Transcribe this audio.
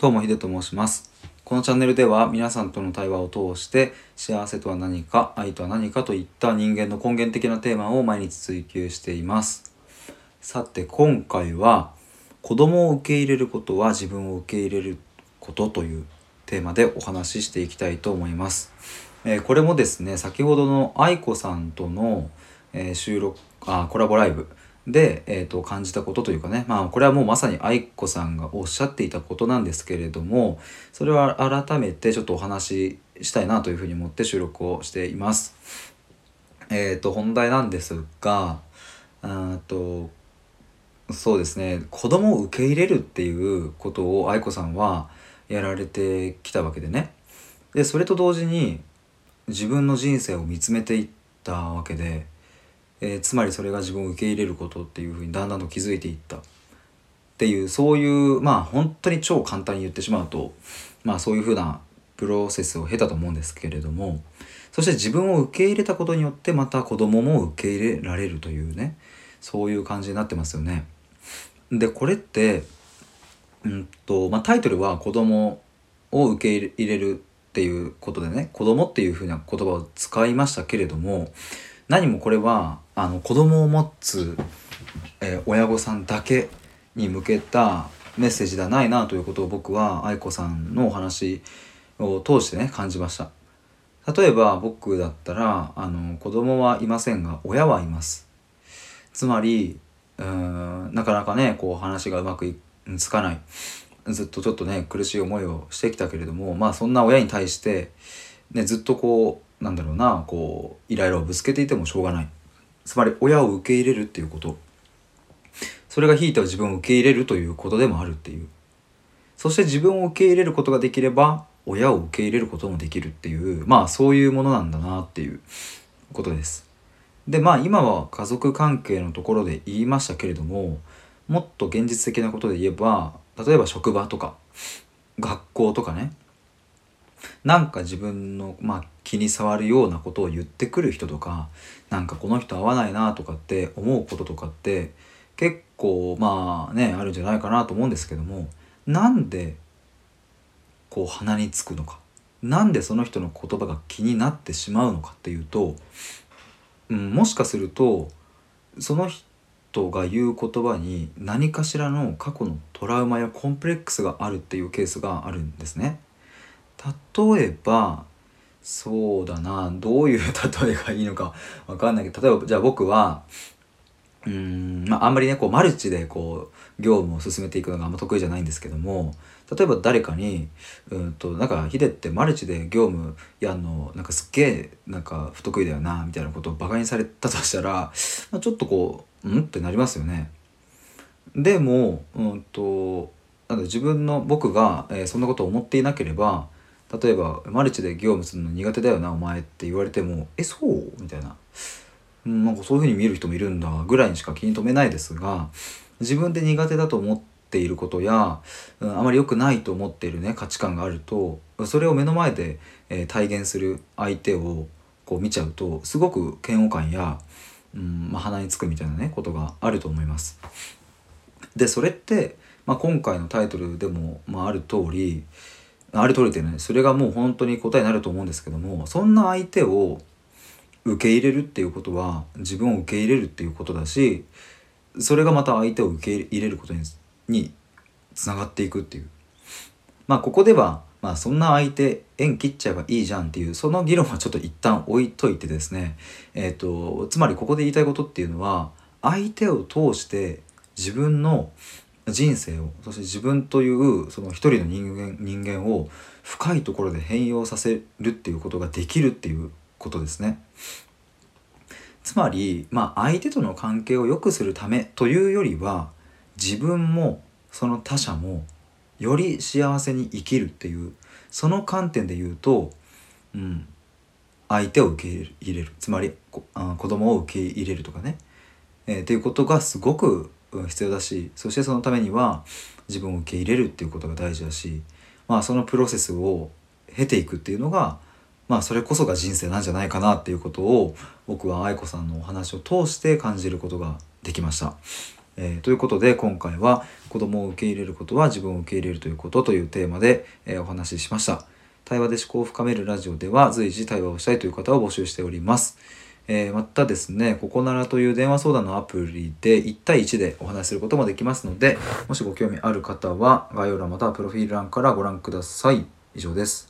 どうもヒデと申します。このチャンネルでは皆さんとの対話を通して幸せとは何か愛とは何かといった人間の根源的なテーマを毎日追求しています。さて今回は子供を受け入れることは自分を受け入れることというテーマでお話ししていきたいと思います、えー、これもですね先ほどの愛子さんとの、えー、収録あコラボライブで、えーと、感じたことというかね、まあ、これはもうまさに愛子さんがおっしゃっていたことなんですけれどもそれは改めてちょっとお話ししたいなというふうに思って収録をしています。えっ、ー、と本題なんですがあとそうですね子供を受け入れるっていうことを愛子さんはやられてきたわけでねでそれと同時に自分の人生を見つめていったわけで。えー、つまりそれが自分を受け入れることっていうふうにだんだんと気づいていったっていうそういうまあ本当に超簡単に言ってしまうとまあそういうふうなプロセスを経たと思うんですけれどもそして自分を受け入れたことによってまた子供も受け入れられるというねそういう感じになってますよね。でこれってうんと、まあ、タイトルは「子供を受け入れる」っていうことでね「子供っていうふうな言葉を使いましたけれども何もこれはあの子供を持つ、えー、親御さんだけに向けたメッセージではないなということを僕は愛子さんのお話を通してね感じました。例えば僕だったらあの子供はいませんが親はいます。つまりうんなかなかねこう話がうまくいつかない。ずっとちょっとね苦しい思いをしてきたけれどもまあそんな親に対して、ね、ずっとこうなんだろうなこうイライラをぶつけていてもしょうがない。つまり親を受け入れるっていうこと。それがひいては自分を受け入れるということでもあるっていう。そして自分を受け入れることができれば親を受け入れることもできるっていう。まあそういうものなんだなっていう。ことです。でまあ今は家族関係のところで言いましたけれどももっと現実的なことで言えば例えば職場とか学校とかね。なんか自分の、まあ、気に障るようなことを言ってくる人とかなんかこの人合わないなとかって思うこととかって結構まあねあるんじゃないかなと思うんですけどもなんでこう鼻につくのかなんでその人の言葉が気になってしまうのかっていうと、うん、もしかするとその人が言う言葉に何かしらの過去のトラウマやコンプレックスがあるっていうケースがあるんですね。例えばそうだなどういう 例えがいいのかわかんないけど例えばじゃあ僕はうんまああんまりねこうマルチでこう業務を進めていくのがあんま得意じゃないんですけども例えば誰かにうんとなんかヒデってマルチで業務やんのなんかすっげえなんか不得意だよなみたいなことをバカにされたとしたら、まあ、ちょっとこううんってなりますよね。でもうんとなん自分の僕が、えー、そんなことを思っていなければ例えばマルチで業務するの苦手だよなお前って言われてもえそう？みたいな、うん、なんかそういうふうに見える人もいるんだぐらいにしか気に留めないですが自分で苦手だと思っていることや、うん、あまり良くないと思っているね価値観があるとそれを目の前で、えー、体現する相手をこう見ちゃうとすごく嫌悪感や、うんまあ、鼻につくみたいなねことがあると思います。でそれって、まあ、今回のタイトルでも、まあ、ある通りある通りでね。それがもう本当に答えになると思うんですけどもそんな相手を受け入れるっていうことは自分を受け入れるっていうことだしそれがまた相手を受け入れることににつながっていくっていう。まあここではまあそんな相手縁切っちゃえばいいじゃんっていうその議論はちょっと一旦置いといてですねえっ、ー、とつまりここで言いたいことっていうのは相手を通して自分の人生をそして自分というその一人の人間人間を深いところで変容させるっていうことができるっていうことですね。つまり、まあ、相手との関係を良くするためというよりは自分もその他者もより幸せに生きるっていうその観点で言うと、うん、相手を受け入れるつまり子供を受け入れるとかね、えー、っていうことがすごく必要だしそしてそのためには自分を受け入れるっていうことが大事だしまあそのプロセスを経ていくっていうのがまあそれこそが人生なんじゃないかなっていうことを僕は愛子さんのお話を通して感じることができました。えー、ということで今回は子供を受け入れることは自分を受け入れるということというテーマで、えー、お話ししました。対話で思考を深めるラジオでは随時対話をしたいという方を募集しております。えー、またですね、ここならという電話相談のアプリで1対1でお話しすることもできますので、もしご興味ある方は概要欄またはプロフィール欄からご覧ください。以上です。